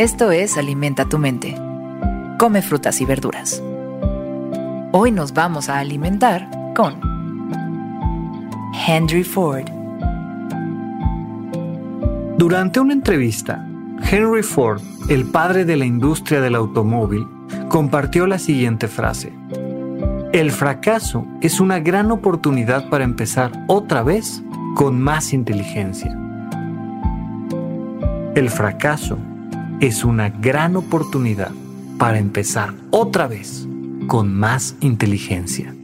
Esto es Alimenta tu mente. Come frutas y verduras. Hoy nos vamos a alimentar con Henry Ford. Durante una entrevista, Henry Ford, el padre de la industria del automóvil, compartió la siguiente frase. El fracaso es una gran oportunidad para empezar otra vez con más inteligencia. El fracaso es una gran oportunidad para empezar otra vez con más inteligencia.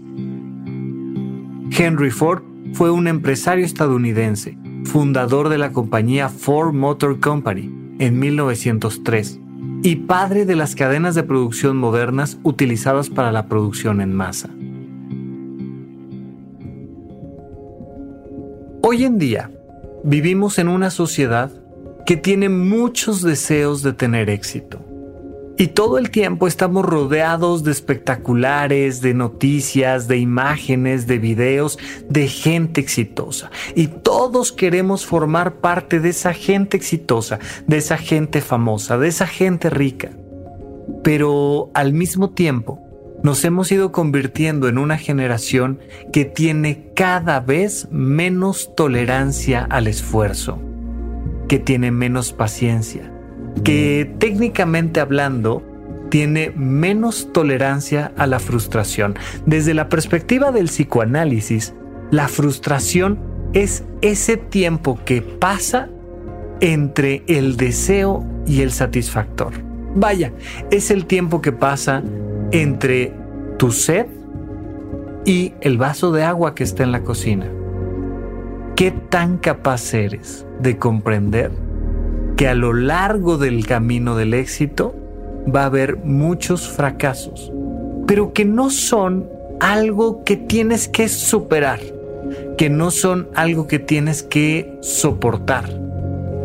Henry Ford fue un empresario estadounidense, fundador de la compañía Ford Motor Company en 1903 y padre de las cadenas de producción modernas utilizadas para la producción en masa. Hoy en día, vivimos en una sociedad que tiene muchos deseos de tener éxito. Y todo el tiempo estamos rodeados de espectaculares, de noticias, de imágenes, de videos, de gente exitosa. Y todos queremos formar parte de esa gente exitosa, de esa gente famosa, de esa gente rica. Pero al mismo tiempo, nos hemos ido convirtiendo en una generación que tiene cada vez menos tolerancia al esfuerzo que tiene menos paciencia, que técnicamente hablando tiene menos tolerancia a la frustración. Desde la perspectiva del psicoanálisis, la frustración es ese tiempo que pasa entre el deseo y el satisfactor. Vaya, es el tiempo que pasa entre tu sed y el vaso de agua que está en la cocina. ¿Qué tan capaz eres de comprender que a lo largo del camino del éxito va a haber muchos fracasos, pero que no son algo que tienes que superar, que no son algo que tienes que soportar,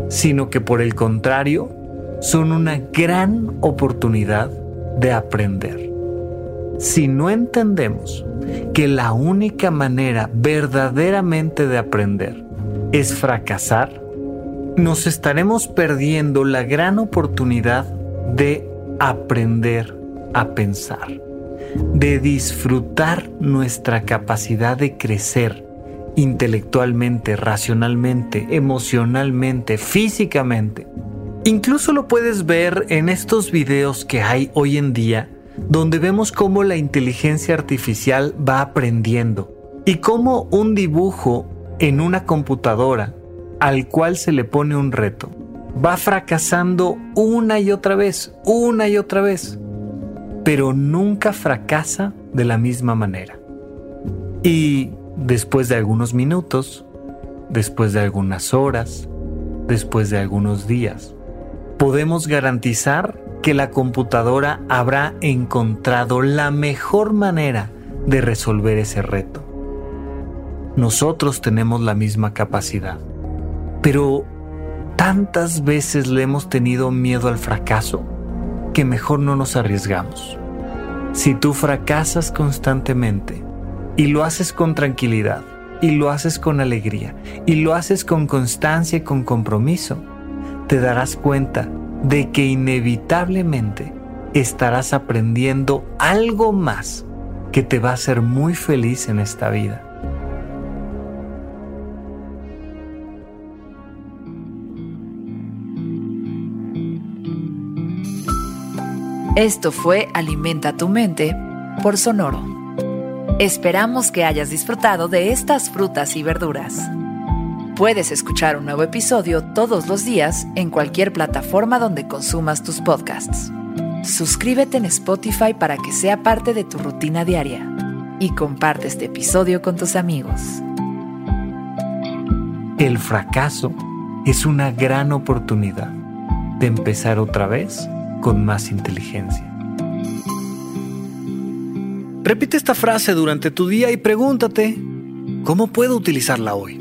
sino que por el contrario son una gran oportunidad de aprender. Si no entendemos que la única manera verdaderamente de aprender es fracasar, nos estaremos perdiendo la gran oportunidad de aprender a pensar, de disfrutar nuestra capacidad de crecer intelectualmente, racionalmente, emocionalmente, físicamente. Incluso lo puedes ver en estos videos que hay hoy en día donde vemos cómo la inteligencia artificial va aprendiendo y cómo un dibujo en una computadora al cual se le pone un reto va fracasando una y otra vez, una y otra vez, pero nunca fracasa de la misma manera. Y después de algunos minutos, después de algunas horas, después de algunos días, podemos garantizar que la computadora habrá encontrado la mejor manera de resolver ese reto. Nosotros tenemos la misma capacidad, pero tantas veces le hemos tenido miedo al fracaso que mejor no nos arriesgamos. Si tú fracasas constantemente y lo haces con tranquilidad, y lo haces con alegría, y lo haces con constancia y con compromiso, te darás cuenta de que inevitablemente estarás aprendiendo algo más que te va a hacer muy feliz en esta vida. Esto fue Alimenta tu mente por Sonoro. Esperamos que hayas disfrutado de estas frutas y verduras. Puedes escuchar un nuevo episodio todos los días en cualquier plataforma donde consumas tus podcasts. Suscríbete en Spotify para que sea parte de tu rutina diaria y comparte este episodio con tus amigos. El fracaso es una gran oportunidad de empezar otra vez con más inteligencia. Repite esta frase durante tu día y pregúntate, ¿cómo puedo utilizarla hoy?